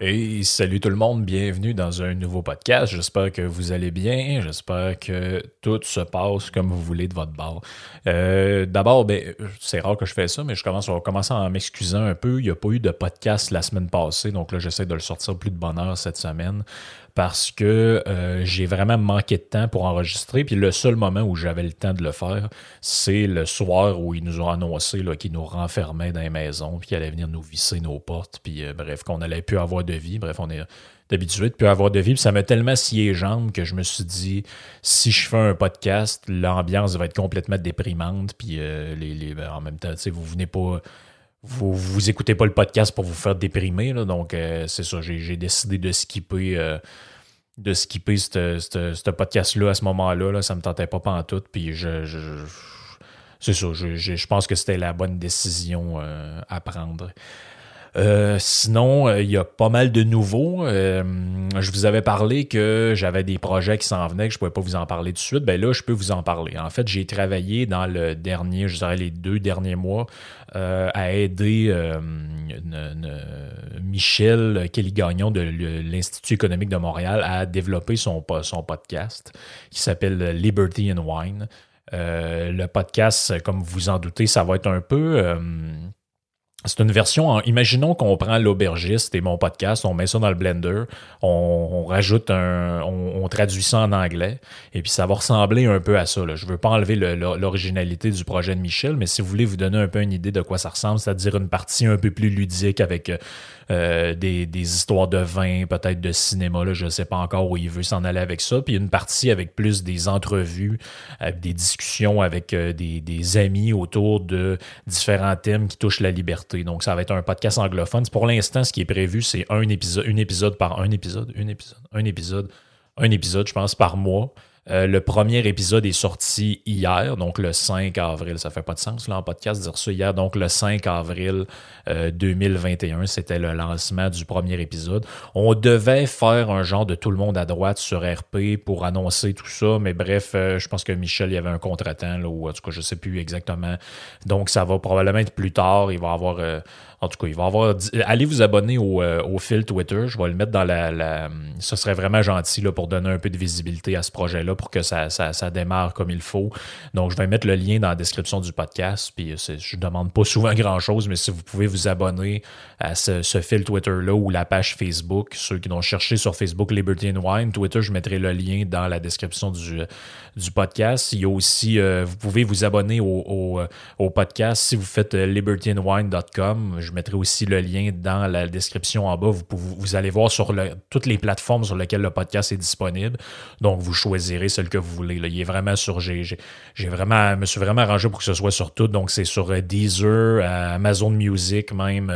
Et salut tout le monde, bienvenue dans un nouveau podcast. J'espère que vous allez bien. J'espère que tout se passe comme vous voulez de votre bord. Euh, D'abord, ben, c'est rare que je fais ça, mais je commence, on va commencer en m'excusant un peu. Il n'y a pas eu de podcast la semaine passée, donc là, j'essaie de le sortir plus de bonne heure cette semaine parce que euh, j'ai vraiment manqué de temps pour enregistrer. Puis le seul moment où j'avais le temps de le faire, c'est le soir où ils nous ont annoncé qu'ils nous renfermaient dans les maisons, puis qu'ils allaient venir nous visser nos portes, puis euh, bref, qu'on allait plus avoir de vie. Bref, on est d'habitude de plus avoir de vie. Puis ça m'a tellement scié jambes que je me suis dit, si je fais un podcast, l'ambiance va être complètement déprimante. Puis euh, ben, en même temps, tu sais, vous venez pas vous, vous écoutez pas le podcast pour vous faire déprimer. là. donc, euh, c'est ça. J'ai décidé de skipper, euh, de skipper ce- podcast-là à ce moment-là. Là. Ça me tentait pas pantoute. Puis, je, c'est ça. Je, je- je pense que c'était la bonne décision euh, à prendre. Euh, sinon, euh, il y a pas mal de nouveaux. Euh, je vous avais parlé que j'avais des projets qui s'en venaient, que je pouvais pas vous en parler tout de suite. Ben là, je peux vous en parler. En fait, j'ai travaillé dans le dernier, je dirais les deux derniers mois, à aider Michel Kelly-Gagnon de l'Institut économique de Montréal à développer son, po- son podcast qui s'appelle Liberty and Wine. Le podcast, comme vous en doutez, ça va être un peu... c'est une version. Imaginons qu'on prend l'aubergiste et mon podcast, on met ça dans le blender, on, rajoute un. On, traduit ça en anglais, et puis ça va ressembler un peu à ça. Je veux pas enlever le- le- l'originalité du projet de Michel, mais si vous voulez vous donner un peu une idée de quoi ça ressemble, c'est-à-dire une partie un peu plus ludique avec euh, des, des histoires de vin, peut-être de cinéma, je ne sais pas encore où il veut s'en aller avec ça. Puis une partie avec plus des entrevues, des discussions avec euh, des amis autour de différents thèmes qui touchent la liberté. Donc ça va être un podcast anglophone. Pour l'instant, ce qui est prévu, c'est un épisode, un épisode par un épisode, un épisode, un épisode, un épisode, je pense, par mois. Euh, le premier épisode est sorti hier, donc le 5 avril. Ça fait pas de sens là, en podcast dire ça hier. Donc le 5 avril euh, 2021, c'était le lancement du premier épisode. On devait faire un genre de tout le monde à droite sur RP pour annoncer tout ça, mais bref, euh, je pense que Michel il y avait un contretemps, là, ou en tout cas je sais plus exactement. Donc ça va probablement être plus tard. Il va avoir euh, en tout cas, il va avoir. Allez vous abonner au, euh, fil Twitter. Je vais le mettre dans la- ce serait vraiment gentil là, pour donner un peu de visibilité à ce projet-là pour que ça, ça, ça démarre comme il faut. Donc, je vais mettre le lien dans la description du podcast. Puis, c'est- je ne demande pas souvent grand-chose, mais si vous pouvez vous abonner à ce, fil Twitter-là ou la page Facebook, ceux qui l'ont cherché sur Facebook Liberty and Wine, Twitter, je mettrai le lien dans la description du, du podcast. Il y a aussi, euh, vous pouvez vous abonner au, au, euh, podcast si vous faites euh, libertyandwine.com. Je mettrai aussi le lien dans la description en bas. Vous, pouvez- vous allez voir sur toutes les plateformes sur lesquelles le podcast est disponible. Donc, vous choisirez celle que vous voulez. Il est vraiment sur. J'ai j'ai- vraiment, me suis vraiment arrangé pour que ce soit sur tout. Donc, c'est sur euh, Deezer, euh, Amazon Music même.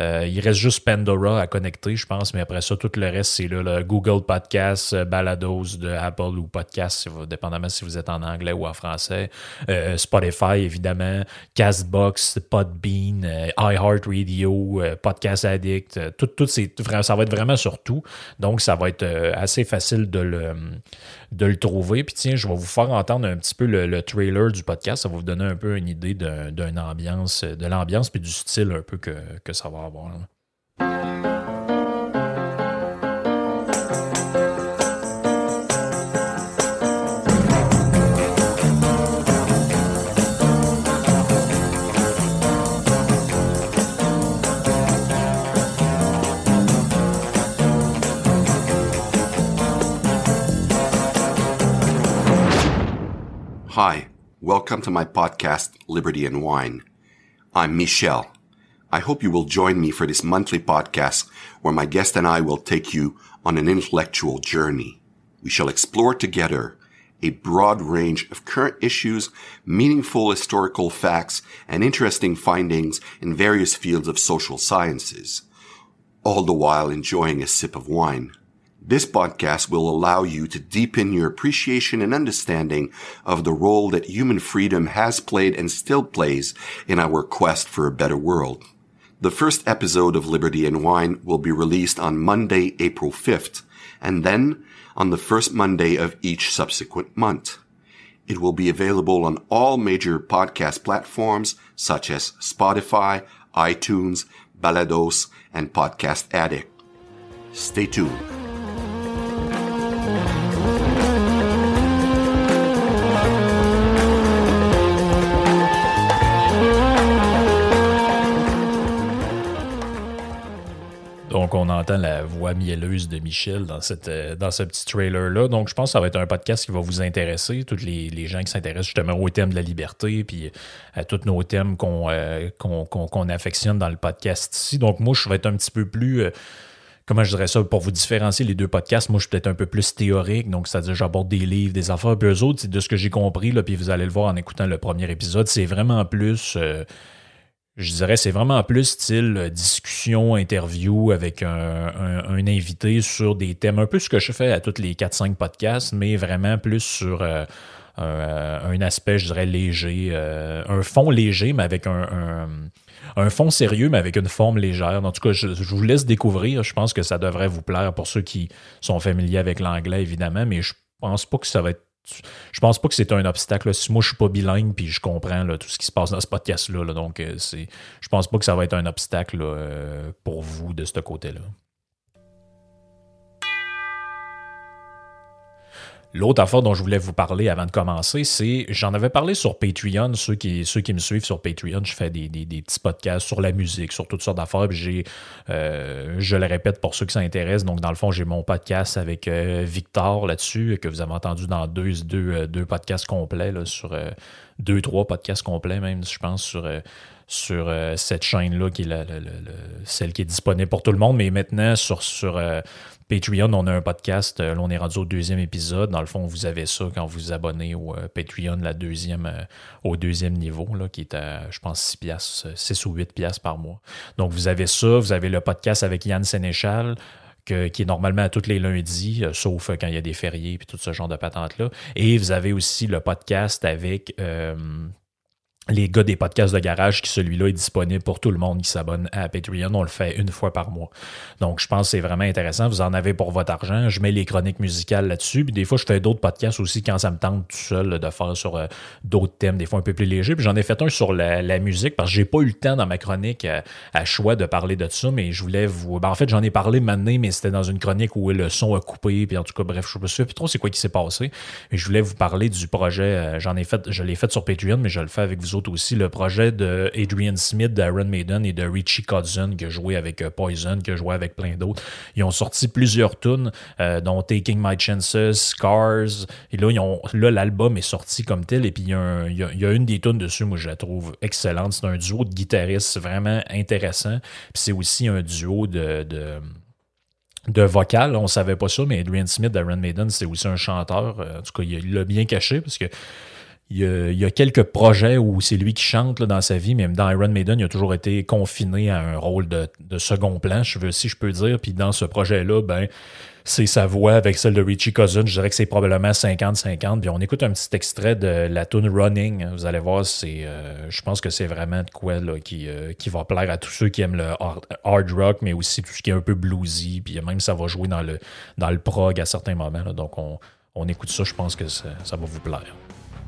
Euh, il reste juste Pandora à connecter, je pense. Mais après ça, tout le reste, c'est le Google Podcast, Balados de Apple ou Podcast, dépendamment si vous êtes en anglais ou en français. Spotify, évidemment. Castbox, Podbean, iHeartRadio, Podcast Addict. tout, tout ça va être vraiment sur tout. Donc, ça va être euh, assez facile de le, de le trouver. Puis tiens, je vais vous faire entendre un petit peu le, le trailer du podcast. Ça va vous donner un peu une idée d'un- d'une ambiance, de l'ambiance puis du style un peu que, que ça va avoir. Welcome to my podcast, Liberty and Wine. I'm Michel. I hope you will join me for this monthly podcast where my guest and I will take you on an intellectual journey. We shall explore together a broad range of current issues, meaningful historical facts, and interesting findings in various fields of social sciences, all the while enjoying a sip of wine. This podcast will allow you to deepen your appreciation and understanding of the role that human freedom has played and still plays in our quest for a better world. The first episode of Liberty and Wine will be released on Monday, April 5th, and then on the first Monday of each subsequent month. It will be available on all major podcast platforms such as Spotify, iTunes, Balados, and Podcast Addict. Stay tuned. On entend la voix mielleuse de Michel euh, dans ce petit trailer-là. Donc, je pense que ça va être un podcast qui va vous intéresser, tous les, gens qui s'intéressent justement au thème de la liberté, puis à tous nos thèmes qu'on euh, affectionne dans le podcast ici. Donc, moi, je vais être un petit peu plus... euh, comment je dirais ça, pour vous différencier les deux podcasts, moi je suis peut-être un peu plus théorique, donc c'est-à-dire j'aborde des livres, des affaires, puis eux autres, c'est de ce que j'ai compris, là, puis vous allez le voir en écoutant le premier épisode, c'est vraiment plus, je dirais, c'est vraiment plus style euh, discussion, interview avec un, un- un invité sur des thèmes, un peu ce que je fais à tous les 4-5 podcasts, mais vraiment plus sur... euh, un, un aspect, je dirais, léger, euh, un fond léger, mais avec un, un, un fond sérieux, mais avec une forme légère. En tout cas, je, je vous laisse découvrir. Je pense que ça devrait vous plaire pour ceux qui sont familiers avec l'anglais, évidemment, mais je pense pas que ça va être. Je pense pas que c'est un obstacle. Si moi je suis pas bilingue puis je comprends tout ce qui se passe dans ce podcast-là, là, donc euh, je pense pas que ça va être un obstacle euh, pour vous de ce côté-là. L'autre affaire dont je voulais vous parler avant de commencer, c'est j'en avais parlé sur Patreon. Ceux qui, ceux qui me suivent sur Patreon, je fais des, des- petits podcasts sur la musique, sur toutes sortes d'affaires. J'ai, euh, je le répète pour ceux qui s'intéressent. Donc, dans le fond, j'ai mon podcast avec euh, Victor là-dessus, que vous avez entendu dans deux, deux, euh, deux podcasts complets, sur deux, trois podcasts complets, même, je pense, sur. Sur euh, cette chaîne-là, qui est celle qui est disponible pour tout le monde. Mais maintenant, sur, euh, Patreon, on a un podcast. euh, là, on est rendu au deuxième épisode. Dans le fond, vous avez ça quand vous vous abonnez au Patreon, la deuxième, au deuxième niveau, là, qui est à, je pense, 6, piastres, euh, 6 ou 8 piastres par mois. Donc, vous avez ça. Vous avez le podcast avec Yann Sénéchal. qui est normalement à tous les lundis, sauf quand il y a des fériés et tout ce genre de patentes-là. Et vous avez aussi le podcast avec les gars des podcasts de garage, qui celui-là est disponible pour tout le monde qui s'abonne à Patreon. On le fait une fois par mois. Donc, je pense que c'est vraiment intéressant. Vous en avez pour votre argent. Je mets les chroniques musicales là-dessus. Puis des fois, je fais d'autres podcasts aussi quand ça me tente tout seul de faire sur euh, d'autres thèmes, des fois un peu plus légers. Puis j'en ai fait un sur la, musique parce que j'ai pas eu le temps dans ma chronique à, à choix de parler de ça, mais je voulais vous. ben, en fait, j'en ai parlé maintenant, mais c'était dans une chronique où le son a coupé. Puis en tout cas, bref, je me souviens plus trop c'est quoi qui s'est passé. Mais je voulais vous parler du projet. euh, J'en ai fait, je l'ai fait sur Patreon, mais je le fais avec vous aussi. Le projet de Adrian Smith, d'Aaron Maiden et de Richie Kotzen, qui a joué avec euh, Poison, qui a joué avec plein d'autres. Ils ont sorti plusieurs tunes, euh, dont Taking My Chances, Scars. Et là, ils ont, l'album est sorti comme tel. Et puis, il y a, une des tunes dessus, moi, je la trouve excellente. C'est un duo de guitaristes vraiment intéressant. Puis c'est aussi un duo de- de de vocal. On savait pas ça, mais Adrian Smith d'Iron Maiden, c'est aussi un chanteur. Euh, En tout cas, il l'a bien caché parce que il y, a, quelques projets où c'est lui qui chante dans sa vie, mais dans Iron Maiden, il a toujours été confiné à un rôle de, second plan, je si je peux dire. Puis dans ce projet-là, ben, c'est sa voix avec celle de Richie Cousin. Je dirais que c'est probablement 50-50. Puis on écoute un petit extrait de la tune Running. Vous allez voir, euh, je pense que c'est vraiment de quoi euh, qui va plaire à tous ceux qui aiment le hard, rock, mais aussi tout ce qui est un peu bluesy. Puis même ça va jouer dans le, prog à certains moments. Donc on, écoute ça, je pense que ça va vous plaire.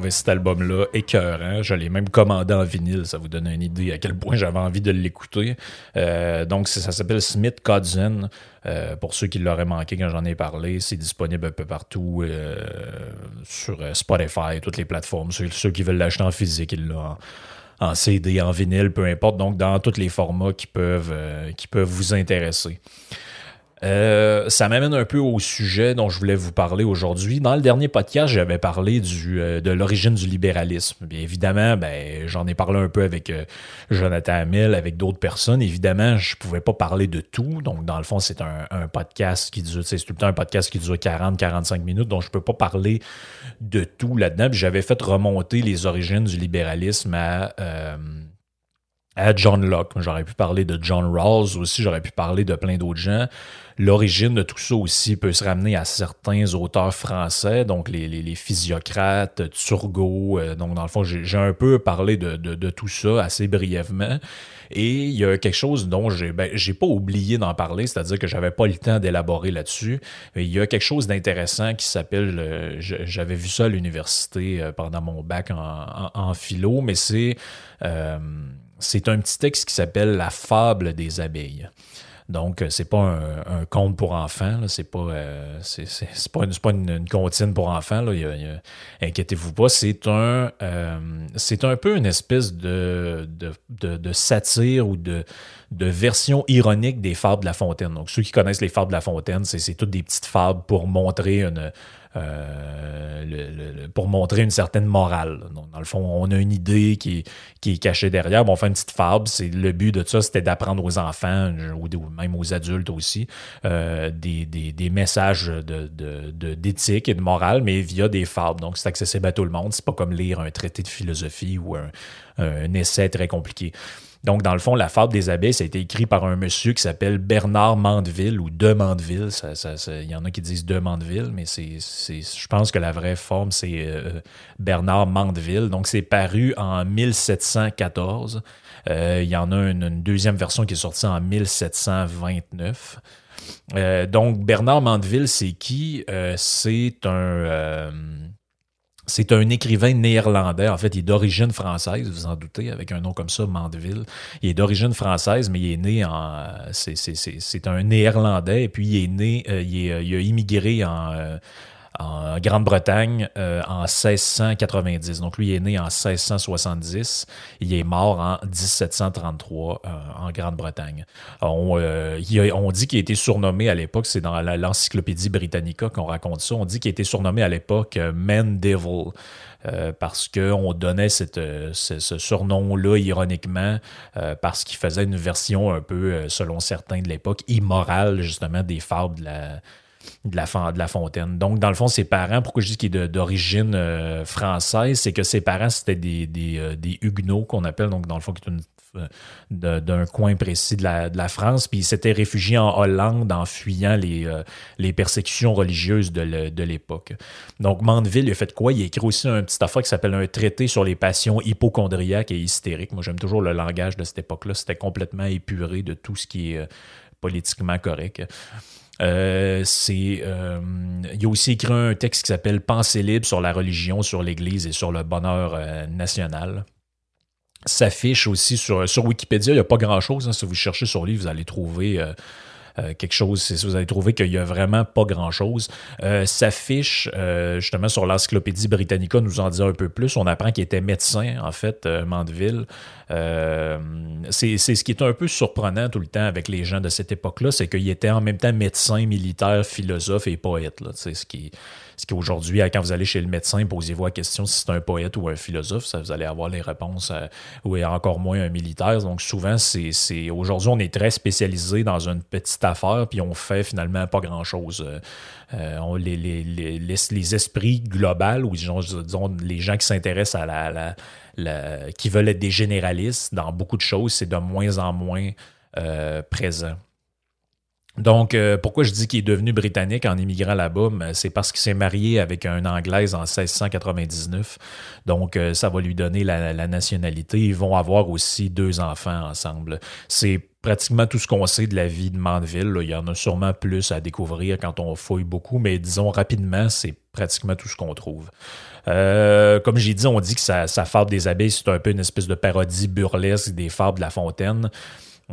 trouvé cet album-là écœurant. Je l'ai même commandé en vinyle. Ça vous donne une idée à quel point j'avais envie de l'écouter. Euh, donc, ça s'appelle Smith Codzen. Euh, pour ceux qui l'auraient manqué quand j'en ai parlé, c'est disponible un peu partout euh, sur Spotify, toutes les plateformes. Ceux, ceux qui veulent l'acheter en physique, ils l'ont en, CD, en vinyle, peu importe. Donc, dans tous les formats qui peuvent, qui peuvent vous intéresser. Euh, ça m'amène un peu au sujet dont je voulais vous parler aujourd'hui. Dans le dernier podcast, j'avais parlé du, euh, de l'origine du libéralisme. Bien évidemment, ben, j'en ai parlé un peu avec euh, Jonathan Hamel, avec d'autres personnes. Évidemment, je pouvais pas parler de tout. Donc, dans le fond, c'est un, podcast qui dure, c'est tout le temps un podcast qui dure 40-45 minutes. Donc, je peux pas parler de tout là-dedans. J'avais fait remonter les origines du libéralisme à, à John Locke. J'aurais pu parler de John Rawls aussi, j'aurais pu parler de plein d'autres gens. L'origine de tout ça aussi peut se ramener à certains auteurs français, donc les, physiocrates, Turgot. euh, donc, dans le fond, j'ai un peu parlé de, tout ça assez brièvement. Et il y a quelque chose dont j'ai ben, pas oublié d'en parler, c'est-à-dire que j'avais pas le temps d'élaborer là-dessus. Il y a quelque chose d'intéressant qui s'appelle, euh, j'avais vu ça à l'université euh, pendant mon bac en, en- philo, mais c'est c'est un petit texte qui s'appelle La fable des abeilles. Donc, euh, c'est pas un, conte pour enfants, c'est pas, euh, c'est, pas, une, pas une, comptine pour enfants, inquiétez-vous pas. C'est un, euh, c'est un peu une espèce de, de, de, satire ou de, de version ironique des fables de La Fontaine. Donc, ceux qui connaissent les fables de La Fontaine, c'est toutes des petites fables pour montrer une, euh, le- le- pour montrer une certaine morale. Donc, dans le fond, on a une idée qui est, qui est cachée derrière. Bon, on fait une petite fable. C'est le but de ça, c'était d'apprendre aux enfants ou, même aux adultes aussi euh, des, des- des messages de- de- d'éthique et de morale, mais via des fables. Donc, c'est accessible à tout le monde. C'est pas comme lire un traité de philosophie ou un, un essai très compliqué. Donc, dans le fond, la fable des abeilles, ça a été écrit par un monsieur qui s'appelle Bernard Mandeville ou de Mandeville. Il y en a qui disent de Mandeville, mais c'est, je pense que la vraie forme, c'est euh, Bernard Mandeville. Donc, c'est paru en 1714. Euh, il y en a une, deuxième version qui est sortie en 1729. Euh, donc, Bernard Mandeville, c'est qui? Euh, c'est un... euh, c'est un écrivain néerlandais. En fait, il est d'origine française, vous en doutez, avec un nom comme ça, Mandeville. Il est d'origine française, mais il est né en. C'est, un néerlandais, et puis il est né, euh, il, est- il a immigré en, euh, en Grande-Bretagne euh, en 1690. Donc, lui, est né en 1670. Il est mort en 1733 euh, en Grande-Bretagne. On, euh, on dit qu'il a été surnommé à l'époque, c'est dans l'encyclopédie Britannica qu'on raconte ça, on dit qu'il a été surnommé à l'époque Man Devil. parce qu'on donnait ce, surnom-là ironiquement parce qu'il faisait une version un peu, selon certains de l'époque, immorale justement des fables de la, de la, Fontaine. Donc, dans le fond, ses parents, pourquoi je dis qu'il est d'origine euh, française, c'est que ses parents, c'était euh, des Huguenots qu'on appelle, donc dans le fond, qui est euh, d'un coin précis de la, France, puis il s'était réfugié en Hollande en fuyant les, persécutions religieuses de l'époque. Donc Mandeville, il a fait quoi? Il a écrit aussi un petit affaire qui s'appelle un traité sur les passions hypochondriaques et hystériques. Moi, j'aime toujours le langage de cette époque-là. C'était complètement épuré de tout ce qui est politiquement correct. Euh, euh, il a aussi écrit un texte qui s'appelle Pensée libre sur la religion, sur l'Église et sur le bonheur euh, national. S'affiche aussi sur, Wikipédia, il n'y a pas grand-chose. hein. Si vous cherchez sur lui, vous allez trouver euh, quelque chose. C'est- Vous allez trouver qu'il n'y a vraiment pas grand-chose. Euh, S'affiche euh, justement sur l'encyclopédie Britannica, nous en dit un peu plus. On apprend qu'il était médecin, en fait, euh, Mandeville. C'est ce qui est un peu surprenant tout le temps avec les gens de cette époque-là, c'est qu'il était en même temps médecin, militaire, philosophe et poète. C'est ce qui, ce qui aujourd'hui, quand vous allez chez le médecin, posez-vous la question si c'est un poète ou un philosophe, ça, vous allez avoir les réponses, euh, ou encore moins un militaire. Donc souvent, c'est aujourd'hui, on est très spécialisé dans une petite affaire, puis on fait finalement pas grand-chose. Euh, euh, les, esprits globaux, ou disons, les gens qui s'intéressent à la, la- qui veulent être des généralistes dans beaucoup de choses, c'est de moins en moins présent. Donc, euh, pourquoi je dis qu'il est devenu britannique en immigrant là-bas? Ben, C'est parce qu'il s'est marié avec une Anglaise en 1699. Donc, euh, ça va lui donner la, nationalité. Ils vont avoir aussi deux enfants ensemble. C'est pratiquement tout ce qu'on sait de la vie de Mandeville. Il y en a sûrement plus à découvrir quand on fouille beaucoup, mais disons rapidement, c'est pratiquement tout ce qu'on trouve. Euh, comme j'ai dit, on dit que sa, sa fable des abeilles, c'est un peu une espèce de parodie burlesque des fables de La Fontaine.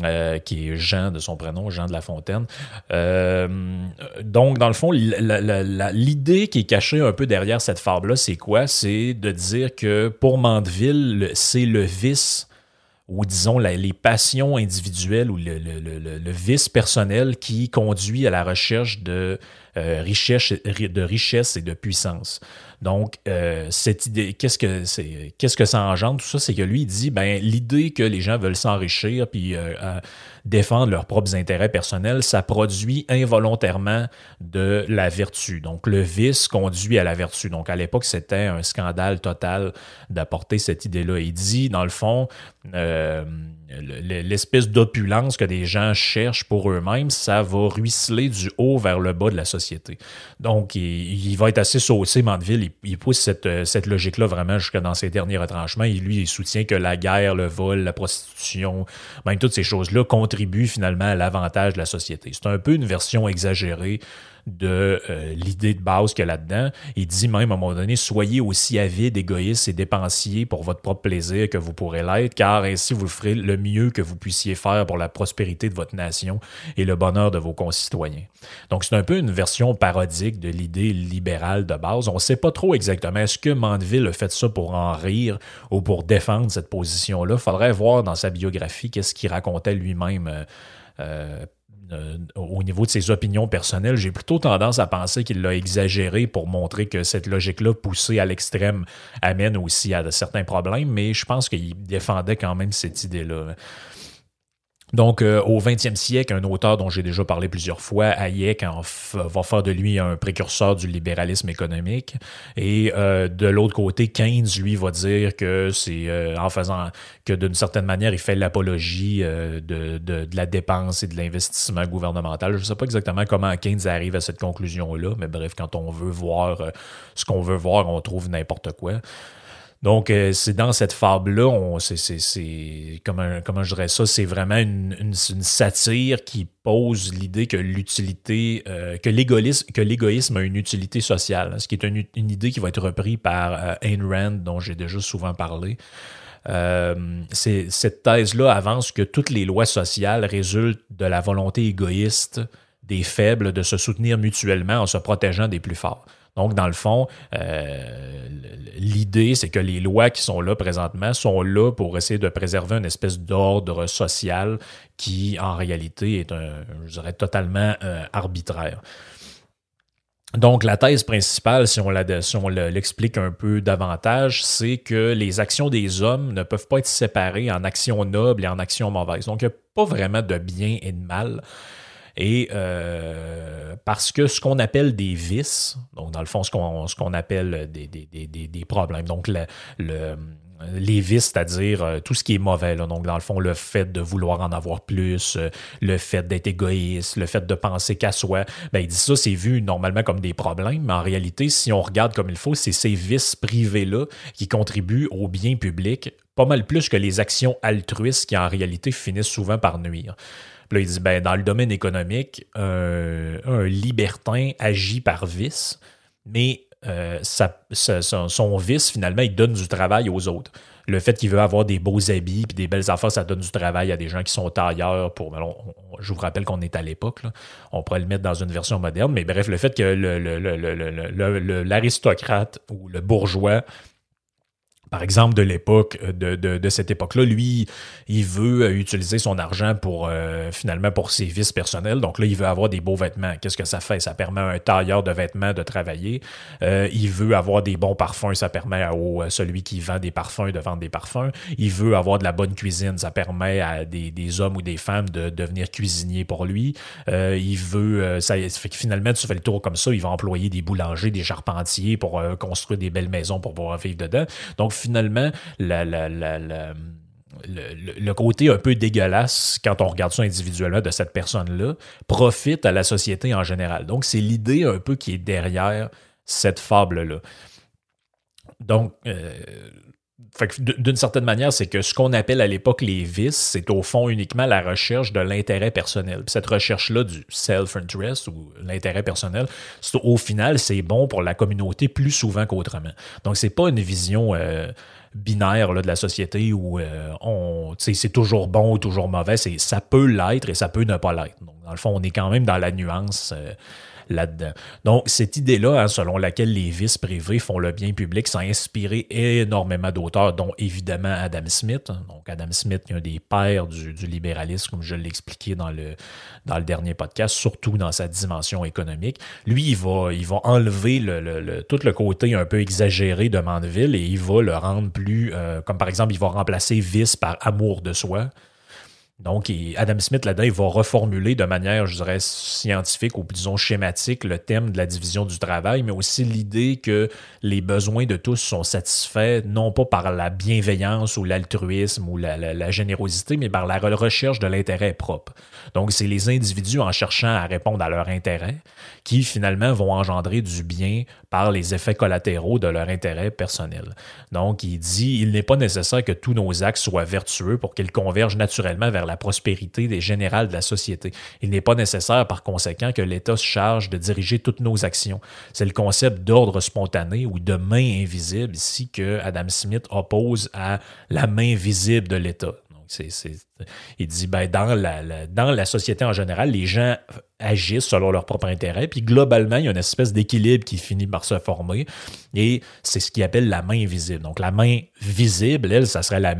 Euh, qui est Jean de son prénom, Jean de La Fontaine. Euh, donc, dans le fond, l'idée qui est cachée un peu derrière cette fable-là, c'est quoi? C'est de dire que pour Mandeville, le- c'est le vice ou disons la- les passions individuelles ou le vice personnel qui conduit à la recherche de, euh, richesse, de richesse et de puissance. Donc, euh, cette idée, qu'est-ce que c'est, qu'est-ce que ça engendre? Tout ça, c'est que lui, il dit, ben, l'idée que les gens veulent s'enrichir puis euh, défendre leurs propres intérêts personnels, ça produit involontairement de la vertu. Donc, le vice conduit à la vertu. Donc, à l'époque, c'était un scandale total d'apporter cette idée-là. Il dit, dans le fond, euh, l'espèce d'opulence que des gens cherchent pour eux-mêmes, ça va ruisseler du haut vers le bas de la société. Donc, il, il va être assez saucé, Mandeville. Il, il pousse cette, euh, cette logique-là vraiment jusque dans ses derniers retranchements. Et lui, il soutient que la guerre, le vol, la prostitution, même toutes ces choses-là contribuent finalement à l'avantage de la société. C'est un peu une version exagérée de euh, l'idée de base qu'il y a là-dedans. Il dit même à un moment donné, soyez aussi avide, égoïste et dépensier pour votre propre plaisir que vous pourrez l'être, car ainsi vous ferez le mieux que vous puissiez faire pour la prospérité de votre nation et le bonheur de vos concitoyens. Donc c'est un peu une version parodique de l'idée libérale de base. On ne sait pas trop exactement est-ce que Mandeville a fait ça pour en rire ou pour défendre cette position-là. Il faudrait voir dans sa biographie qu'est-ce qu'il racontait lui-même. euh, euh, au niveau de ses opinions personnelles, j'ai plutôt tendance à penser qu'il l'a exagéré pour montrer que cette logique-là poussée à l'extrême amène aussi à certains problèmes, mais je pense qu'il défendait quand même cette idée-là. Donc, euh, au 20e siècle, un auteur dont j'ai déjà parlé plusieurs fois, Hayek, va faire de lui un précurseur du libéralisme économique. Et euh, de l'autre côté, Keynes, lui, va dire que c'est euh, en faisant que d'une certaine manière, il fait l'apologie de, la dépense et de l'investissement gouvernemental. Je ne sais pas exactement comment Keynes arrive à cette conclusion-là, mais bref, quand on veut voir ce qu'on veut voir, on trouve n'importe quoi. Donc, euh, c'est dans cette fable-là, c'est, comment, je dirais ça, c'est vraiment une, satire qui pose l'idée que l'utilité, euh, que l'égoïsme, a une utilité sociale, hein, ce qui est une, idée qui va être reprise par euh, Ayn Rand, dont j'ai déjà souvent parlé. Cette thèse-là avance que toutes les lois sociales résultent de la volonté égoïste des faibles de se soutenir mutuellement en se protégeant des plus forts. Donc, dans le fond, euh, l'idée, c'est que les lois qui sont là présentement sont là pour essayer de préserver une espèce d'ordre social qui, en réalité, est un, je totalement euh, arbitraire. Donc, la thèse principale, si on l'explique un peu davantage, c'est que les actions des hommes ne peuvent pas être séparées en actions nobles et en actions mauvaises. Donc, il n'y a pas vraiment de bien et de mal. Et euh, parce que ce qu'on appelle des vices, donc dans le fond, ce qu'on appelle des, des, des, des- problèmes, donc le, le- les vices, c'est-à-dire euh, tout ce qui est mauvais, donc dans le fond, le fait de vouloir en avoir plus, euh, le fait d'être égoïste, le fait de penser qu'à soi, ben, il dit ça, c'est vu normalement comme des problèmes, mais en réalité, si on regarde comme il faut, c'est ces vices privés-là qui contribuent au bien public pas mal plus que les actions altruistes qui en réalité finissent souvent par nuire. Puis là, il dit, ben, dans le domaine économique, un, un libertin agit par vice, mais euh, son, vice, finalement, il donne du travail aux autres. Le fait qu'il veut avoir des beaux habits puis des belles affaires, ça donne du travail à des gens qui sont tailleurs. Pour, ben, on- je vous rappelle qu'on est à l'époque. On pourrait le mettre dans une version moderne. Mais bref, le fait que l'aristocrate ou le bourgeois par exemple, de l'époque, euh, de, de, de cette époque-là, lui, il veut euh, utiliser son argent pour euh, finalement pour ses vices personnels. Donc là, il veut avoir des beaux vêtements. Qu'est-ce que ça fait? Ça permet à un tailleur de vêtements de travailler. Euh, il veut avoir des bons parfums. Ça permet à, celui qui vend des parfums de vendre des parfums. Il veut avoir de la bonne cuisine. Ça permet à des, des hommes ou des femmes de devenir cuisiniers pour lui. Euh, il veut... euh, ça, fait que finalement, tu fais le tour comme ça. Il va employer des boulangers, des charpentiers pour construire des belles maisons pour pouvoir vivre dedans. Donc finalement, le, le- le côté un peu dégueulasse, quand on regarde ça individuellement de cette personne-là, profite à la société en général. Donc, c'est l'idée un peu qui est derrière cette fable-là. Donc, euh, d'une certaine manière, c'est que ce qu'on appelle à l'époque les vices, c'est au fond uniquement la recherche de l'intérêt personnel. Cette recherche-là du self-interest ou l'intérêt personnel, au final, c'est bon pour la communauté plus souvent qu'autrement. Donc, c'est pas une vision euh, binaire de la société où euh, on, c'est toujours bon ou toujours mauvais. Ça peut l'être et ça peut ne pas l'être. Donc, dans le fond, on est quand même dans la nuance. euh, là-dedans. Donc, cette idée-là, hein, selon laquelle les vices privés font le bien public, ça a énormément d'auteurs, dont évidemment Adam Smith. Donc, Adam Smith, qui est un des pères du, libéralisme, comme je l'ai dans le, dernier podcast, surtout dans sa dimension économique. Lui, il va, enlever le, le- le- tout le côté un peu exagéré de Mandeville et il va le rendre plus, euh, comme par exemple, il va remplacer vice par amour de soi. Donc, Adam Smith, là-dedans, il va reformuler de manière, je dirais, scientifique ou disons schématique le thème de la division du travail, mais aussi l'idée que les besoins de tous sont satisfaits non pas par la bienveillance ou l'altruisme ou la, générosité, mais par la re- recherche de l'intérêt propre. Donc, c'est les individus en cherchant à répondre à leur intérêt qui finalement vont engendrer du bien par les effets collatéraux de leur intérêt personnel. Donc, il dit, il n'est pas nécessaire que tous nos actes soient vertueux pour qu'ils convergent naturellement vers la prospérité des générales de la société. Il n'est pas nécessaire, par conséquent, que l'État se charge de diriger toutes nos actions. C'est le concept d'ordre spontané ou de main invisible ici que Adam Smith oppose à la main visible de l'État. Il dit, ben, dans, la, société en général, les gens agissent selon leur propre intérêt, puis globalement, il y a une espèce d'équilibre qui finit par se former, et c'est ce qu'il appelle la main invisible. Donc, la main visible, elle, ça serait la,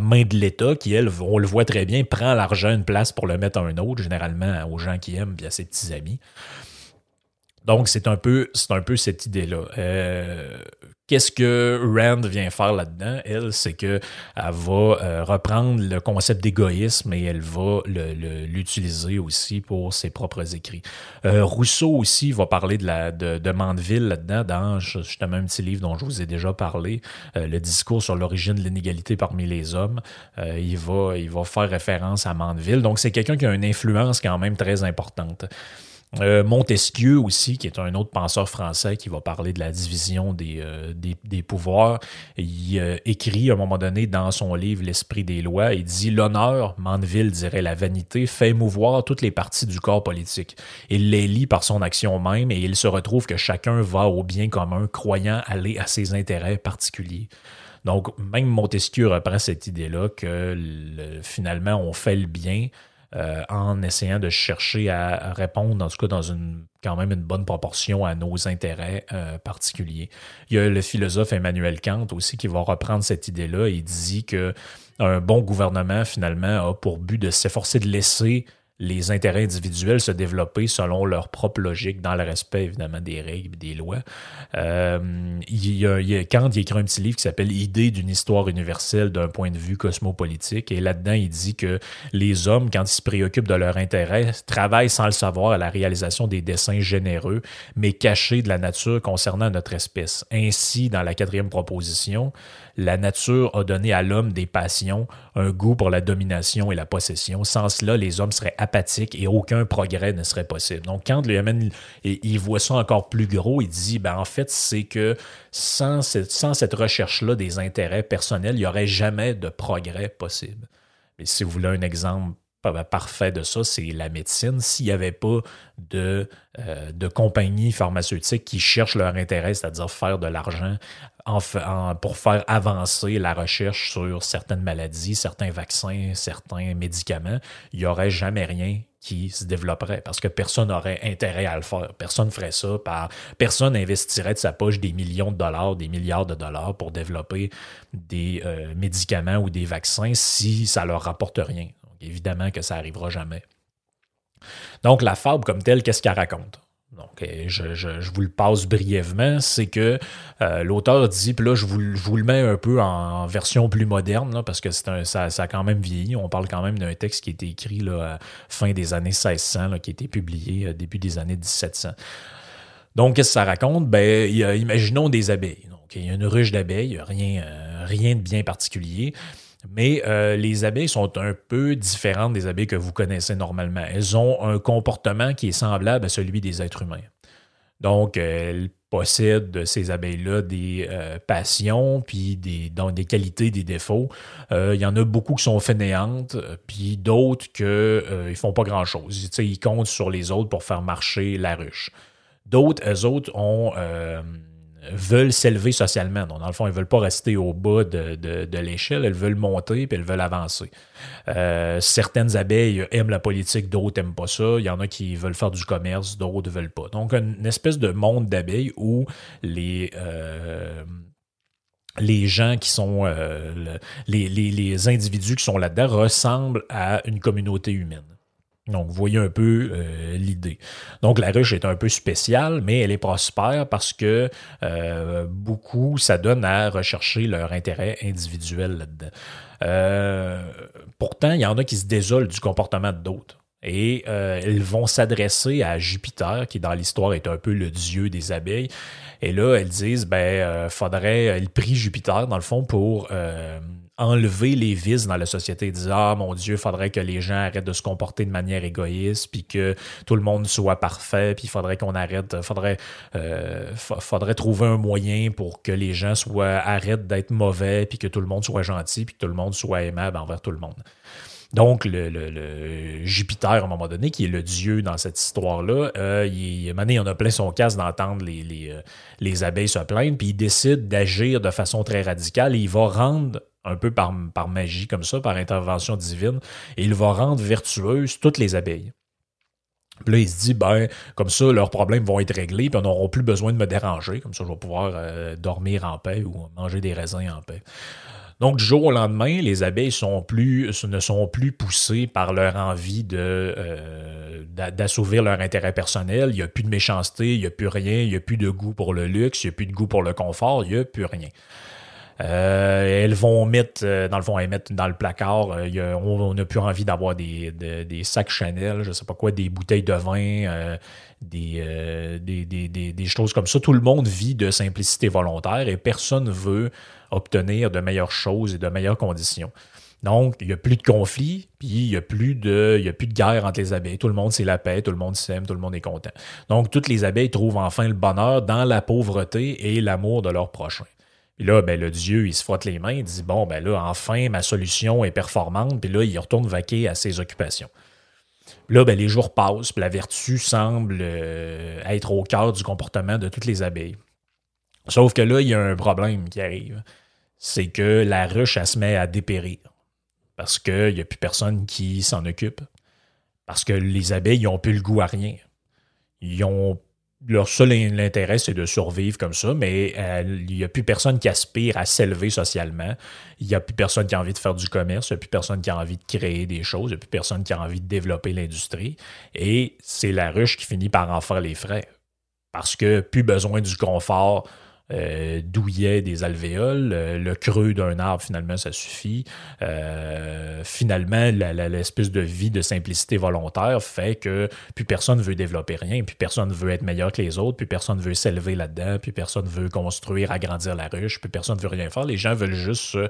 main de l'État qui, elle, on le voit très bien, prend l'argent une place pour le mettre à un autre, généralement aux gens qui aiment, puis à ses petits amis. Donc, c'est un peu, un peu cette idée-là. Euh, Qu'est-ce que Rand vient faire là-dedans? Elle, c'est que elle va euh, reprendre le concept d'égoïsme et elle va l'utiliser aussi pour ses propres écrits. Euh, Rousseau aussi va parler de, la, de, de Mandeville là-dedans, dans justement un petit livre dont je vous ai déjà parlé, le discours sur l'origine de l'inégalité parmi les hommes. Il va faire référence à Mandeville. Donc, c'est quelqu'un qui a une influence quand même très importante. Euh, Montesquieu aussi, qui est un autre penseur français qui va parler de la division des, euh, pouvoirs. Il euh, écrit à un moment donné dans son livre L'esprit des lois, il dit L'honneur, Mandeville dirait la vanité, fait mouvoir toutes les parties du corps politique. Il les lie par son action même et il se retrouve que chacun va au bien commun, croyant aller à ses intérêts particuliers. Donc, même Montesquieu reprend cette idée-là que le- finalement, on fait le bien euh, en essayant de chercher à répondre, en tout cas dans une quand même une bonne proportion à nos intérêts euh, particuliers. Il y a le philosophe Emmanuel Kant aussi qui va reprendre cette idée-là et dit que un bon gouvernement finalement a pour but de s'efforcer de laisser les intérêts individuels se développer selon leur propre logique, dans le respect évidemment des règles des lois. Euh, il y a, il Kant il écrit un petit livre qui s'appelle Idée d'une histoire universelle d'un point de vue cosmopolitique. Et là-dedans, il dit que les hommes, quand ils se préoccupent de leur intérêt, travaillent sans le savoir à la réalisation des desseins généreux, mais cachés de la nature concernant notre espèce. Ainsi, dans la quatrième proposition, la nature a donné à l'homme des passions, un goût pour la domination et la possession. Sans cela, les hommes seraient apathiques et aucun progrès ne serait possible. Donc, quand lui amène, et il voit ça encore plus gros, il dit, ben, en fait, c'est que sans cette, sans cette recherche-là des intérêts personnels, il n'y aurait jamais de progrès possible. Mais si vous voulez un exemple parfait de ça, c'est la médecine. S'il n'y avait pas de, euh, de compagnies pharmaceutiques qui cherchent leur intérêt, c'est-à-dire faire de l'argent pour faire avancer la recherche sur certaines maladies, certains vaccins, certains médicaments, il n'y aurait jamais rien qui se développerait parce que personne n'aurait intérêt à le faire. Personne ne ferait ça. Personne investirait de sa poche des millions de dollars, des milliards de dollars pour développer des euh, médicaments ou des vaccins si ça leur rapporte rien. Évidemment que ça arrivera jamais. Donc, la fable comme telle, qu'est-ce qu'elle raconte? Donc, je, vous le passe brièvement, c'est que euh, l'auteur dit, puis là, je vous, le- mets un peu en version plus moderne, parce que ça, a quand même vieilli. On parle quand même d'un texte qui a été écrit là, fin des années 1600, là, qui a été publié euh, début des années 1700. Donc, qu'est-ce que ça raconte? Ben, imaginons des abeilles. Donc, il y a une ruche d'abeilles, euh, rien de bien particulier. Mais euh, les abeilles sont un peu différentes des abeilles que vous connaissez normalement. Elles ont un comportement qui est semblable à celui des êtres humains. Donc, elles possèdent ces abeilles-là des euh, passions, puis des, des qualités, des défauts. Euh, Il y en a beaucoup qui sont fainéantes, puis d'autres qui ne font pas grand-chose. Ils comptent sur les autres pour faire marcher la ruche. D'autres, eux autres, ont, veulent s'élever socialement. Donc, dans le fond, ils ne veulent pas rester au bas de, l'échelle, elles veulent monter puis elles veulent avancer. Euh, certaines abeilles aiment la politique, d'autres n'aiment pas ça. Il y en a qui veulent faire du commerce, d'autres ne veulent pas. Donc, une espèce de monde d'abeilles où les. euh, gens qui sont euh, le- les, les- les individus qui sont là-dedans ressemblent à une communauté humaine. Donc, vous voyez un peu euh, l'idée. Donc, la ruche est un peu spéciale, mais elle est prospère parce que euh, beaucoup, ça donne à rechercher leur intérêt individuel. Euh, pourtant, il y en a qui se désolent du comportement d'autres. Et elles vont s'adresser à Jupiter, qui dans l'histoire est un peu le dieu des abeilles. Et là, elles disent, ben, faudrait, elles prient Jupiter, dans le fond, pour enlever les vices dans la société. Disent, ah, mon Dieu, faudrait que les gens arrêtent de se comporter de manière égoïste, puis que tout le monde soit parfait, puis il faudrait qu'on arrête, faudrait, euh, fa- faudrait trouver un moyen pour que les gens soient, arrêtent d'être mauvais, puis que tout le monde soit gentil, puis que tout le monde soit aimable envers tout le monde. Donc, le, Jupiter, à un moment donné, qui est le dieu dans cette histoire-là, euh, il, il en a plein son casse d'entendre les, les, euh, les abeilles se plaindre, puis il décide d'agir de façon très radicale et il va rendre, un peu par, magie comme ça, par intervention divine, et il va rendre vertueuses toutes les abeilles. Puis là, il se dit, ben, comme ça, leurs problèmes vont être réglés, puis on n'aura plus besoin de me déranger. Comme ça, je vais pouvoir euh, dormir en paix ou manger des raisins en paix. Donc, du jour au lendemain, les abeilles sont plus, ne sont plus poussées par leur envie de, euh, d'a- d'assouvir leur intérêt personnel. Il n'y a plus de méchanceté, il n'y a plus rien, il n'y a plus de goût pour le luxe, il n'y a plus de goût pour le confort, il n'y a plus rien. Euh, elles vont mettre, euh, dans le fond, elles mettent dans le placard. euh, on n'a plus envie d'avoir des, de- des sacs Chanel, je sais pas quoi, des bouteilles de vin, euh, des, euh, des, des- choses comme ça. Tout le monde vit de simplicité volontaire et personne veut obtenir de meilleures choses et de meilleures conditions. Donc, il n'y a plus de conflit, puis il n'y a, plus de- y a plus de guerre entre les abeilles. Tout le monde, c'est la paix, tout le monde s'aime, tout le monde est content. Donc, toutes les abeilles trouvent enfin le bonheur dans la pauvreté et l'amour de leur prochain. Puis là, ben, le dieu, il se frotte les mains, il dit Bon, ben là, enfin, ma solution est performante. Puis là, il retourne vaquer à ses occupations. Là, ben, les jours passent, puis la vertu semble euh, être au cœur du comportement de toutes les abeilles. Sauf que là, il y a un problème qui arrive. C'est que la ruche, elle se met à dépérir. Parce qu'il n'y a plus personne qui s'en occupe. Parce que les abeilles, n'ont plus le goût à rien. Ils ont leur seul in- intérêt, c'est de survivre comme ça, mais euh, il n'y a plus personne qui aspire à s'élever socialement. Il n'y a plus personne qui a envie de faire du commerce, il n'y a plus personne qui a envie de créer des choses, il n'y a plus personne qui a envie de développer l'industrie. Et c'est la ruche qui finit par en faire les frais. Parce que plus besoin du confort euh, douillet des alvéoles, euh, le creux d'un arbre, finalement, ça suffit. Euh, finalement, l'espèce de vie de simplicité volontaire fait que plus personne veut développer rien, plus personne veut être meilleur que les autres, plus personne veut s'élever là-dedans, plus personne veut construire, agrandir la ruche, plus personne veut rien faire. Les gens veulent juste se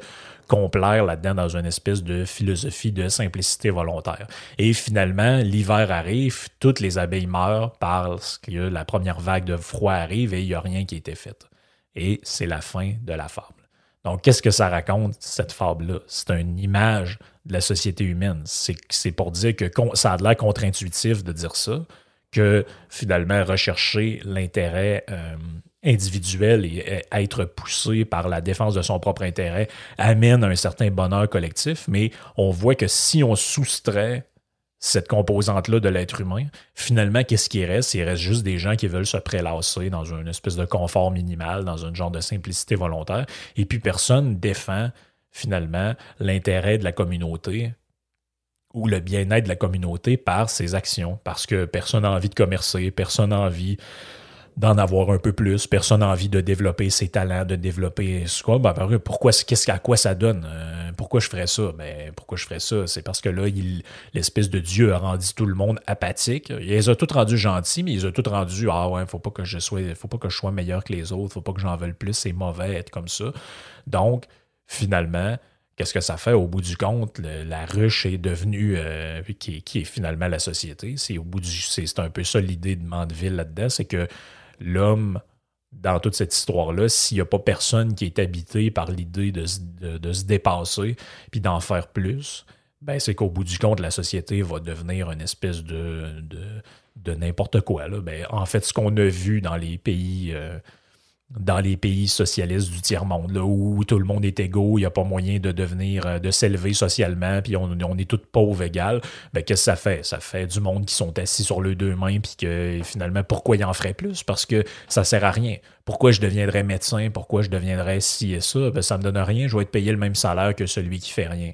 complaire là-dedans dans une espèce de philosophie de simplicité volontaire. Et finalement, l'hiver arrive, toutes les abeilles meurent parce que la première vague de froid arrive et il n'y a rien qui a été fait. Et c'est la fin de la fable. Donc, qu'est-ce que ça raconte, cette fable-là? C'est une image de la société humaine. C'est pour dire que ça a l'air contre-intuitif de dire ça, que finalement, rechercher l'intérêt euh, individuel et euh, être poussé par la défense de son propre intérêt amène un certain bonheur collectif, mais on voit que si on soustrait cette composante-là de l'être humain, finalement, qu'est-ce qui reste? Il reste juste des gens qui veulent se prélasser dans une espèce de confort minimal, dans un genre de simplicité volontaire, et puis personne défend finalement l'intérêt de la communauté ou le bien-être de la communauté par ses actions, parce que personne n'a envie de commercer, personne n'a envie d'en avoir un peu plus, personne n'a envie de développer ses talents, de développer ce quoi. Ben, pourquoi, qu'est-ce à quoi ça donne? Euh, pourquoi je ferais ça? Ben, pourquoi je ferais ça? C'est parce que là, l'espèce de Dieu a rendu tout le monde apathique. Il les a tous rendus gentils, mais il les a tous rendus Ah ouais, faut pas que je sois, faut pas que je sois meilleur que les autres, faut pas que j'en veuille plus, c'est mauvais être comme ça. Donc, finalement, qu'est-ce que ça fait? Au bout du compte? La ruche est devenue, euh, qui, est, finalement la société. C'est au bout du, c'est un peu ça l'idée de Mandeville là-dedans, c'est que l'homme, dans toute cette histoire-là, s'il n'y a pas personne qui est habité par l'idée de, de- se dépasser puis d'en faire plus, ben c'est qu'au bout du compte, la société va devenir une espèce de, de, de n'importe quoi. Là. Ben, en fait, ce qu'on a vu dans les pays. euh, dans les pays socialistes du tiers-monde, là, où tout le monde est égaux, il n'y a pas moyen de devenir, euh, de s'élever socialement, puis on, est tous pauvres égales, ben, qu'est-ce que ça fait? Ça fait du monde qui sont assis sur le deux mains, puis que finalement, pourquoi ils en feraient plus? Parce que ça sert à rien. Pourquoi je deviendrais médecin? Pourquoi je deviendrais ci et ça? Ben, ça me donne rien, je vais être payé le même salaire que celui qui fait rien.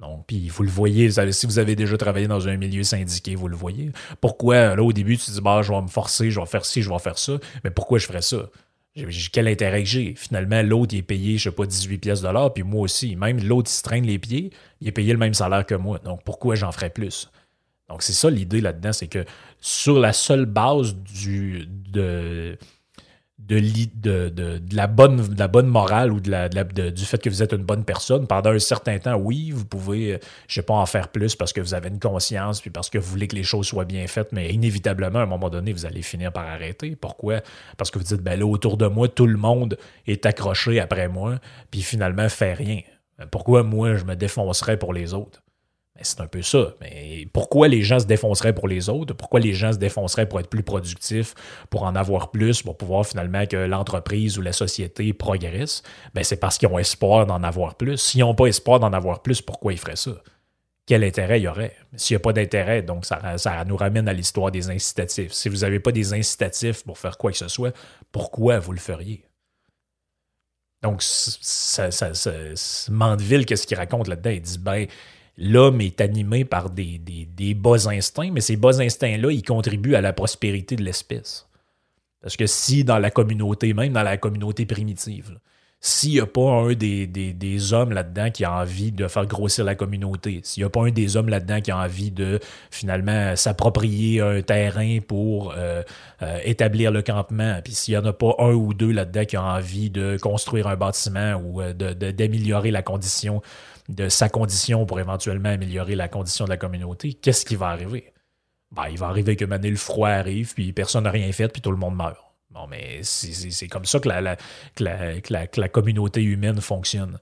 Donc, puis vous le voyez, si vous avez déjà travaillé dans un milieu syndiqué, vous le voyez. Pourquoi, là, au début, tu te dis, bah, je vais me forcer, je vais faire ci, je vais faire ça, mais pourquoi je ferais ça? Quel intérêt que j'ai? Finalement, l'autre, il est payé, je sais pas, 18 pièces de puis moi aussi. Même l'autre, il se traîne les pieds, il est payé le même salaire que moi. Donc, pourquoi j'en ferais plus? Donc, c'est ça l'idée là-dedans, c'est que sur la seule base du, de, de, la, bonne, morale ou du fait que vous êtes une bonne personne, pendant un certain temps, oui, vous pouvez, euh, je sais pas, en faire plus parce que vous avez une conscience, puis parce que vous voulez que les choses soient bien faites, mais inévitablement, à un moment donné, vous allez finir par arrêter. Pourquoi? Parce que vous dites, ben là, autour de moi, tout le monde est accroché après moi, puis finalement, fait rien. Pourquoi moi, je me défoncerais pour les autres? C'est un peu ça. Mais pourquoi les gens se défonceraient pour les autres? Pourquoi les gens se défonceraient pour être plus productifs, pour en avoir plus, pour pouvoir finalement que l'entreprise ou la société progresse? Ben, c'est parce qu'ils ont espoir d'en avoir plus. S'ils n'ont pas espoir d'en avoir plus, pourquoi ils feraient ça? Quel intérêt il y aurait? S'il n'y a pas d'intérêt, donc ça, ça nous ramène à l'histoire des incitatifs. Si vous n'avez pas des incitatifs pour faire quoi que ce soit, pourquoi vous le feriez? Donc, ça- Mandeville, qu'est-ce qu'il raconte là-dedans? Il dit, ben, l'homme est animé par des, des, bas instincts, mais ces bas instincts-là, ils contribuent à la prospérité de l'espèce. Parce que si dans la communauté, même dans la communauté primitive, s'il n'y a pas un des, des- hommes là-dedans qui a envie de faire grossir la communauté, s'il n'y a pas un des hommes là-dedans qui a envie de finalement s'approprier un terrain pour euh, euh, établir le campement, puis s'il n'y en a pas un ou deux là-dedans qui ont envie de construire un bâtiment ou euh, d'améliorer la condition de sa condition pour éventuellement améliorer la condition de la communauté, qu'est-ce qui va arriver? Ben, il va arriver que maintenant le froid arrive, puis personne n'a rien fait, puis tout le monde meurt. Bon, mais c'est- comme ça que la, que communauté humaine fonctionne.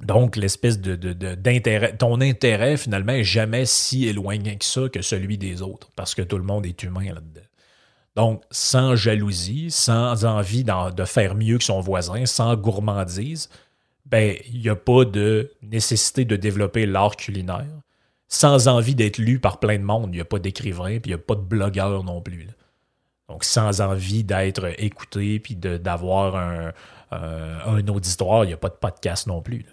Donc, l'espèce de, d'intérêt, ton intérêt, finalement, est jamais si éloigné que ça que celui des autres, parce que tout le monde est humain là-dedans. Donc, sans jalousie, sans envie de faire mieux que son voisin, sans gourmandise, ben, il n'y a pas de nécessité de développer l'art culinaire. Sans envie d'être lu par plein de monde, il n'y a pas d'écrivain, puis il n'y a pas de blogueur non plus. Donc, sans envie d'être écouté, puis d'avoir un, euh, un auditoire, il n'y a pas de podcast non plus.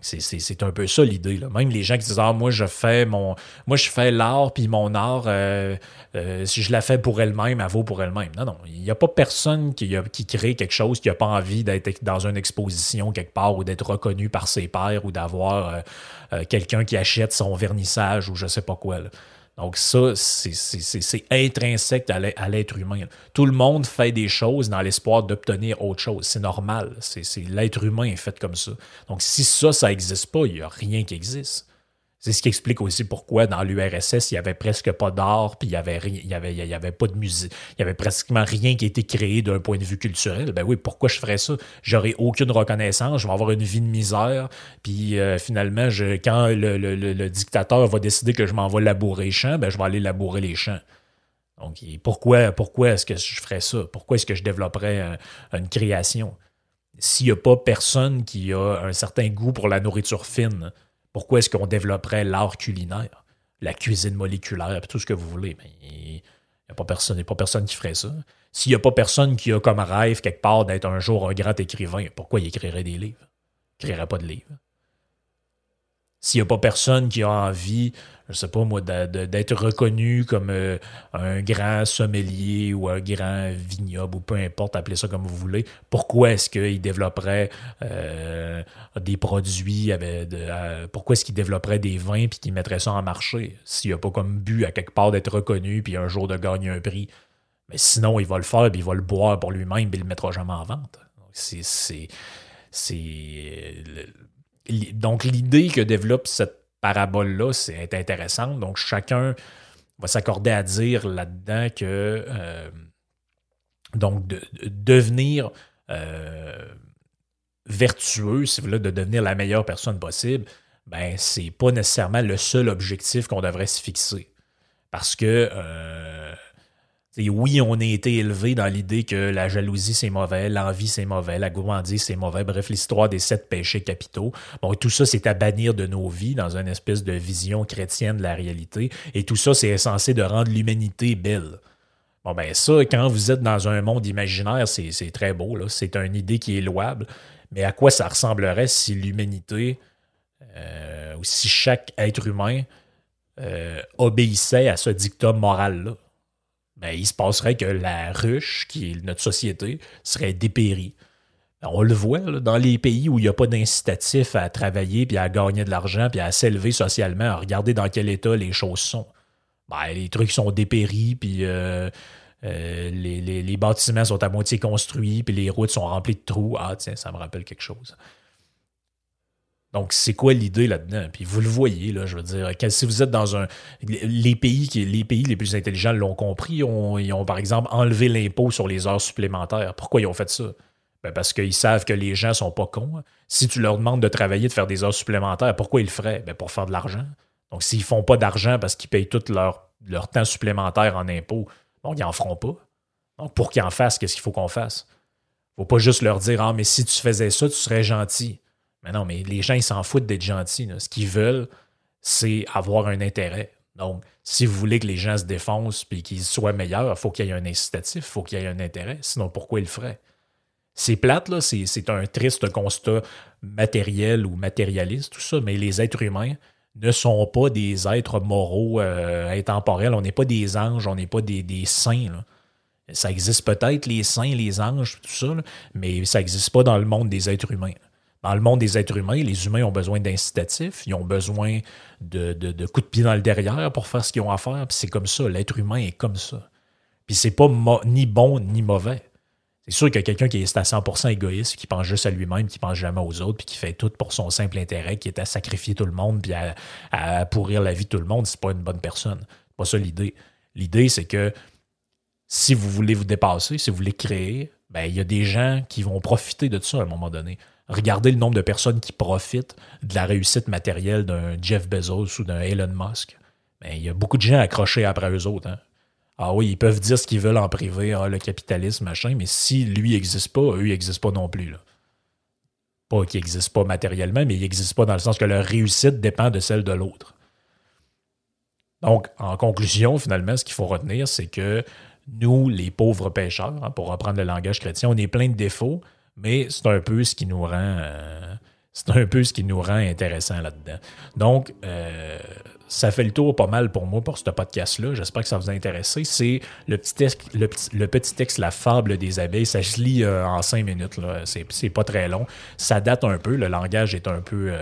C'est- un peu ça l'idée. Même les gens qui disent Ah, moi, je fais mon. Moi, je fais l'art, puis mon art, euh, euh, si je la fais pour elle-même, elle vaut pour elle-même. Non, non. Il n'y a pas personne qui, qui crée quelque chose qui n'a pas envie d'être dans une exposition quelque part ou d'être reconnu par ses pairs ou d'avoir euh, quelqu'un qui achète son vernissage ou je sais pas quoi. Donc, ça, c'est- intrinsèque à l'être humain. Tout le monde fait des choses dans l'espoir d'obtenir autre chose. C'est normal. C'est- L'être humain est fait comme ça. Donc, si ça, ça n'existe pas, il n'y a rien qui existe. C'est ce qui explique aussi pourquoi dans l'URSS, il n'y avait presque pas d'art, puis il n'y avait, rien- il y avait, pas de musique. Il n'y avait pratiquement rien qui a été créé d'un point de vue culturel. Ben oui, pourquoi je ferais ça? J'aurais aucune reconnaissance, je vais avoir une vie de misère, puis euh, finalement, quand le, dictateur va décider que je m'en vais labourer les champs, ben je vais aller labourer les champs. Donc, pourquoi, pourquoi est-ce que je ferais ça? Pourquoi est-ce que je développerais un- une création? S'il n'y a pas personne qui a un certain goût pour la nourriture fine, pourquoi est-ce qu'on développerait l'art culinaire, la cuisine moléculaire, tout ce que vous voulez? Mais il n'y a personne, a pas personne qui ferait ça. S'il n'y a pas personne qui a comme rêve quelque part d'être un jour un grand écrivain, pourquoi il écrirait des livres? Il n'écrirait pas de livres. S'il n'y a pas personne qui a envie, je sais pas moi, d'être reconnu comme euh, un grand sommelier ou un grand vignoble ou peu importe, appelez ça comme vous voulez, pourquoi est-ce qu'il développerait euh, des produits, euh, pourquoi est-ce qu'il développerait des vins puis qu'il mettrait ça en marché? S'il n'a pas comme but à quelque part d'être reconnu puis un jour de gagner un prix? Mais sinon, il va le faire puis il va le boire pour lui-même puis il le mettra jamais en vente. C'est. Donc, l'idée que développe cette parabole-là, c'est intéressante. Donc, chacun va s'accorder à dire là-dedans que euh, Donc, de, de devenir euh, vertueux, si vous voulez, de devenir la meilleure personne possible, ben, c'est pas nécessairement le seul objectif qu'on devrait se fixer. Parce que, euh, oui, on a été élevé dans l'idée que la jalousie, c'est mauvais, l'envie, c'est mauvais, la gourmandise, c'est mauvais. Bref, l'histoire des sept péchés capitaux. Bon, tout ça, c'est à bannir de nos vies dans une espèce de vision chrétienne de la réalité. Et tout ça, c'est censé de rendre l'humanité belle. Bon, ben ça, quand vous êtes dans un monde imaginaire, c'est très beau. C'est une idée qui est louable. Mais à quoi ça ressemblerait si l'humanité, euh, ou si chaque être humain euh, obéissait à ce dictum moral-là? Ben, il se passerait que la ruche, qui est notre société, serait dépérie. On le voit dans les pays où il n'y a pas d'incitatif à travailler, puis à gagner de l'argent, puis à s'élever socialement, à regarder dans quel état les choses sont. Ben, les trucs sont dépéris, puis euh, euh, les, les- les bâtiments sont à moitié construits, puis les routes sont remplies de trous. Ah, tiens, ça me rappelle quelque chose. Donc, c'est quoi l'idée là-dedans? Puis vous le voyez, là, je veux dire, si vous êtes dans un. Les pays, les plus intelligents l'ont compris. Ils ont, par exemple, enlevé l'impôt sur les heures supplémentaires. Pourquoi ils ont fait ça? Ben, parce qu'ils savent que les gens sont pas cons. Si tu leur demandes de travailler, de faire des heures supplémentaires, pourquoi ils le feraient? Ben, pour faire de l'argent. Donc, s'ils font pas d'argent parce qu'ils payent tout leur, leur temps supplémentaire en impôts, donc ils en feront pas. Donc, pour qu'ils en fassent, qu'est-ce qu'il faut qu'on fasse? faut pas juste leur dire Ah, mais si tu faisais ça, tu serais gentil. Mais non, mais les gens, ils s'en foutent d'être gentils. Ce qu'ils veulent, c'est avoir un intérêt. Donc, si vous voulez que les gens se défoncent et qu'ils soient meilleurs, il faut qu'il y ait un incitatif, il faut qu'il y ait un intérêt. Sinon, pourquoi ils le feraient? C'est plate, là, c'est un triste constat matériel ou matérialiste, tout ça, mais les êtres humains ne sont pas des êtres moraux euh, intemporels. On n'est pas des anges, on n'est pas des, des saints. Ça existe peut-être, les saints, les anges, tout ça, mais ça n'existe pas dans le monde des êtres humains. Dans le monde des êtres humains, les humains ont besoin d'incitatifs, ils ont besoin de, de- coups de pied dans le derrière pour faire ce qu'ils ont à faire. Puis c'est comme ça, l'être humain est comme ça. Puis c'est pas ni bon ni mauvais. C'est sûr qu'il y a quelqu'un qui est à 100% égoïste, qui pense juste à lui-même, qui pense jamais aux autres, puis qui fait tout pour son simple intérêt, qui est à sacrifier tout le monde, puis à, à pourrir la vie de tout le monde. C'est pas une bonne personne. C'est pas ça l'idée. L'idée, c'est que si vous voulez vous dépasser, si vous voulez créer, ben, il y a des gens qui vont profiter de ça à un moment donné. Regardez le nombre de personnes qui profitent de la réussite matérielle d'un Jeff Bezos ou d'un Elon Musk. Ben, il y a beaucoup de gens accrochés après eux autres. hein. Ah oui, ils peuvent dire ce qu'ils veulent en privé, ah, le capitalisme, machin, mais si lui n'existe pas, eux, n'existent pas non plus. Pas qu'ils n'existent pas matériellement, mais ils n'existent pas dans le sens que leur réussite dépend de celle de l'autre. Donc, en conclusion, finalement, ce qu'il faut retenir, c'est que nous, les pauvres pécheurs, hein, pour reprendre le langage chrétien, on est plein de défauts, mais c'est un peu ce qui nous rend, euh, c'est un peu ce qui nous rend intéressant là-dedans. Donc, euh, ça fait le tour pas mal pour moi pour ce podcast-là. J'espère que ça vous a intéressé. C'est le petit texte, le le petit texte, la fable des abeilles. Ça se lit euh, en cinq minutes. C'est, pas très long. Ça date un peu. Le langage est un peu.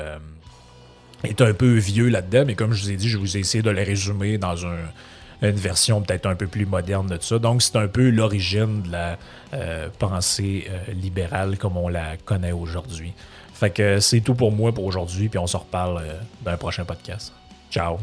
est un peu vieux là-dedans, mais comme je vous ai dit, je vous ai essayé de le résumer dans un- une version peut-être un peu plus moderne de ça. Donc, c'est un peu l'origine de la euh, pensée euh, libérale comme on la connaît aujourd'hui. Fait que c'est tout pour moi pour aujourd'hui, puis on se reparle euh, dans un prochain podcast. Ciao!